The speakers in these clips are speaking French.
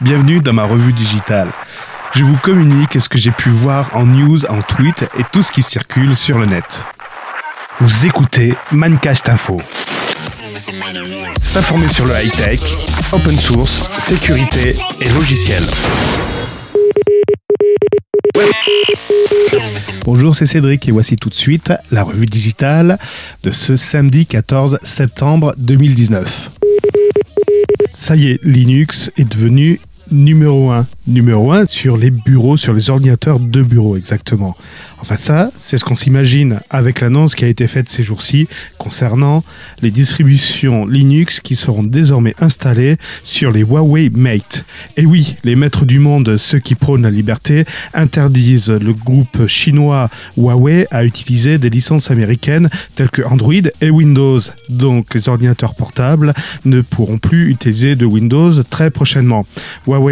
bienvenue dans ma revue digitale. Je vous communique ce que j'ai pu voir en news, en tweet et tout ce qui circule sur le net. Vous écoutez Mancast Info. S'informer sur le high-tech, open source, sécurité et logiciel. Bonjour, c'est Cédric et voici tout de suite la revue digitale de ce samedi 14 septembre 2019. Ça y est, Linux est devenu numéro 1. Numéro 1 sur les bureaux, sur les ordinateurs de bureau exactement. Enfin ça, c'est ce qu'on s'imagine avec l'annonce qui a été faite ces jours-ci concernant les distributions Linux qui seront désormais installées sur les Huawei Mate. Et oui, les maîtres du monde, ceux qui prônent la liberté, interdisent le groupe chinois Huawei à utiliser des licences américaines telles que Android et Windows. Donc les ordinateurs portables ne pourront plus utiliser de Windows très prochainement.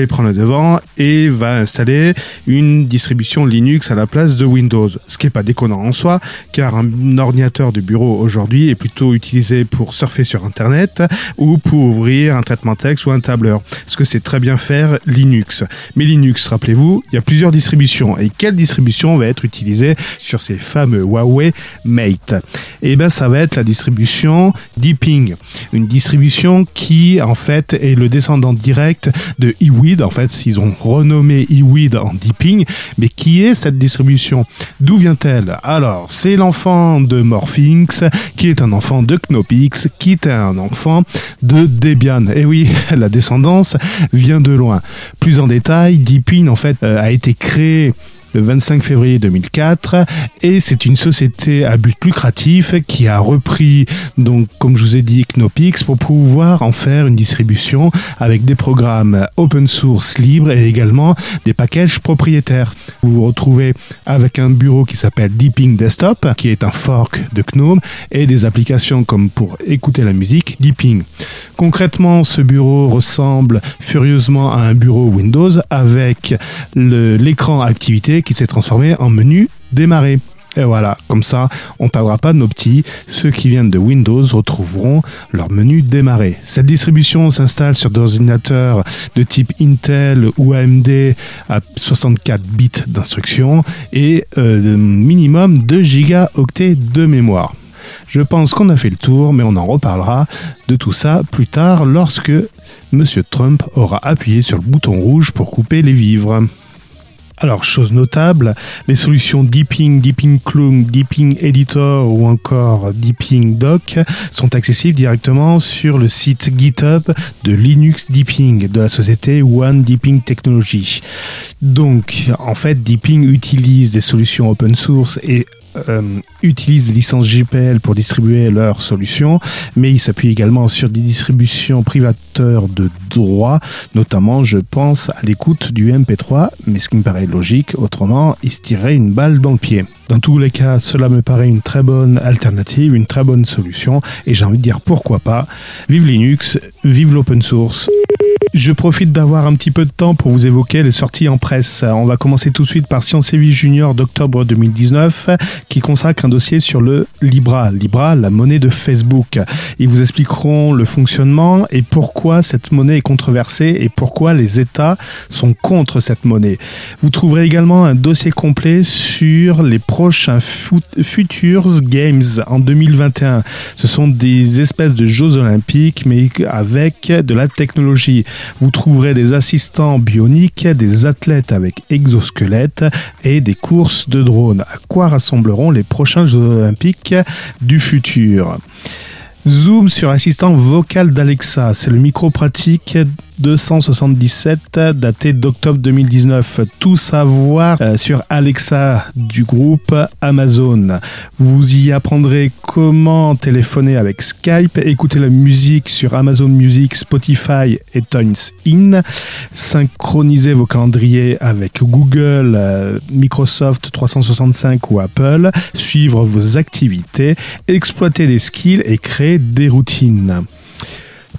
Prend le devant et va installer une distribution Linux à la place de Windows ce qui n'est pas déconnant en soi, car un ordinateur de bureau aujourd'hui est plutôt utilisé pour surfer sur Internet ou pour ouvrir un traitement texte ou un tableur, ce que c'est très bien faire Linux. Mais Linux, rappelez-vous, il y a plusieurs distributions. Et quelle distribution va être utilisée sur ces fameux Huawei Mate? Eh bien, ça va être la distribution Deeping, une distribution qui, en fait, est le descendant direct de En fait, ils ont renommé eWid en Deeping, mais qui est cette distribution? D'où vient-elle? Alors, c'est l'enfant de Morphinx, qui est un enfant de Knopix, qui est un enfant de Debian. Et oui, la descendance vient de loin. Plus en détail, Deepin en fait euh, a été créé le 25 février 2004 et c'est une société à but lucratif qui a repris donc comme je vous ai dit Knopix pour pouvoir en faire une distribution avec des programmes open source libres et également des packages propriétaires. Vous vous retrouvez avec un bureau qui s'appelle Deeping Desktop qui est un fork de GNOME et des applications comme pour écouter la musique Deeping. Concrètement, ce bureau ressemble furieusement à un bureau Windows avec l'écran activité qui s'est transformé en menu démarrer. Et voilà, comme ça, on ne perdra pas de nos petits. Ceux qui viennent de Windows retrouveront leur menu démarrer. Cette distribution s'installe sur des ordinateurs de type Intel ou AMD à 64 bits d'instruction et euh, minimum 2 gigaoctets de mémoire. Je pense qu'on a fait le tour, mais on en reparlera de tout ça plus tard lorsque M. Trump aura appuyé sur le bouton rouge pour couper les vivres. Alors, chose notable, les solutions Deeping, Deeping Clone, Deeping Editor ou encore Deeping Doc sont accessibles directement sur le site GitHub de Linux Deeping de la société One Deeping Technology. Donc, en fait, Deeping utilise des solutions open source et euh, utilisent des licences GPL pour distribuer leurs solutions, mais ils s'appuient également sur des distributions privateurs de droit, notamment je pense à l'écoute du MP3, mais ce qui me paraît logique, autrement ils se tireraient une balle dans le pied. Dans tous les cas, cela me paraît une très bonne alternative, une très bonne solution, et j'ai envie de dire pourquoi pas. Vive Linux, vive l'open source. Je profite d'avoir un petit peu de temps pour vous évoquer les sorties en presse. On va commencer tout de suite par Science et Vie Junior d'octobre 2019 qui consacre un dossier sur le Libra. Libra, la monnaie de Facebook. Ils vous expliqueront le fonctionnement et pourquoi cette monnaie est controversée et pourquoi les États sont contre cette monnaie. Vous trouverez également un dossier complet sur les prochains Futures Games en 2021. Ce sont des espèces de Jeux olympiques mais avec de la technologie. Vous trouverez des assistants bioniques, des athlètes avec exosquelettes et des courses de drones. À quoi rassembleront les prochains Jeux olympiques du futur? Zoom sur l'assistant vocal d'Alexa. C'est le micro pratique 277 daté d'octobre 2019. Tout savoir euh, sur Alexa du groupe Amazon. Vous y apprendrez comment téléphoner avec Skype, écouter la musique sur Amazon Music, Spotify et Tunes In, synchroniser vos calendriers avec Google, euh, Microsoft 365 ou Apple, suivre vos activités, exploiter des skills et créer des routines.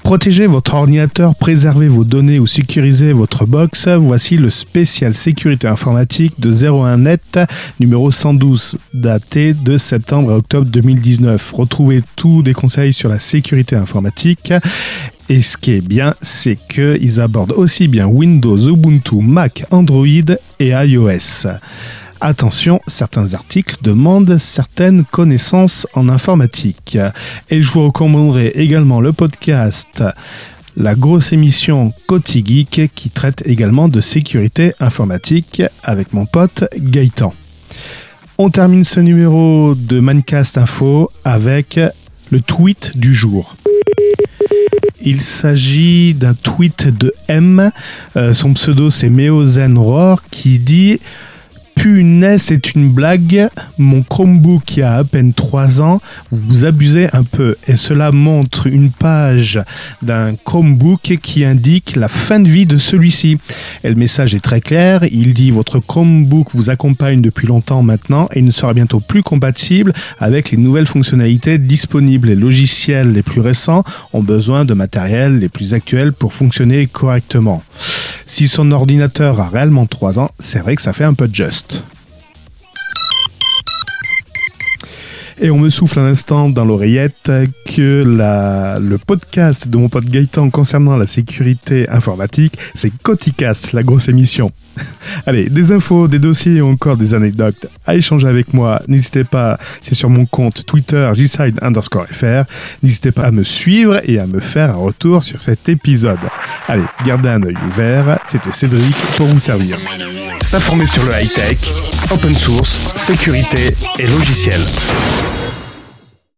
Protégez votre ordinateur, préservez vos données ou sécurisez votre box. Voici le spécial sécurité informatique de 01net numéro 112 daté de septembre à octobre 2019. Retrouvez tous des conseils sur la sécurité informatique et ce qui est bien, c'est qu'ils abordent aussi bien Windows, Ubuntu, Mac, Android et iOS. Attention, certains articles demandent certaines connaissances en informatique. Et je vous recommanderai également le podcast La grosse émission Côté Geek qui traite également de sécurité informatique avec mon pote Gaëtan. On termine ce numéro de Mancast Info avec le tweet du jour. Il s'agit d'un tweet de M. Euh, son pseudo c'est Meozen Roar qui dit Punaise, c'est une blague. Mon Chromebook qui a à peine 3 ans, vous abusez un peu. Et cela montre une page d'un Chromebook qui indique la fin de vie de celui-ci. Et le message est très clair. Il dit votre Chromebook vous accompagne depuis longtemps maintenant et il ne sera bientôt plus compatible avec les nouvelles fonctionnalités disponibles. Les logiciels les plus récents ont besoin de matériel les plus actuels pour fonctionner correctement. Si son ordinateur a réellement 3 ans, c'est vrai que ça fait un peu juste. Et on me souffle un instant dans l'oreillette que le podcast de mon pote Gaëtan concernant la sécurité informatique, c'est Coticas, la grosse émission. Allez, des infos, des dossiers et encore des anecdotes à échanger avec moi. N'hésitez pas, c'est sur mon compte Twitter, gside underscore fr. N'hésitez pas à me suivre et à me faire un retour sur cet épisode. Allez, gardez un œil ouvert. C'était Cédric pour vous servir. S'informer sur le high-tech, open source, sécurité et logiciel.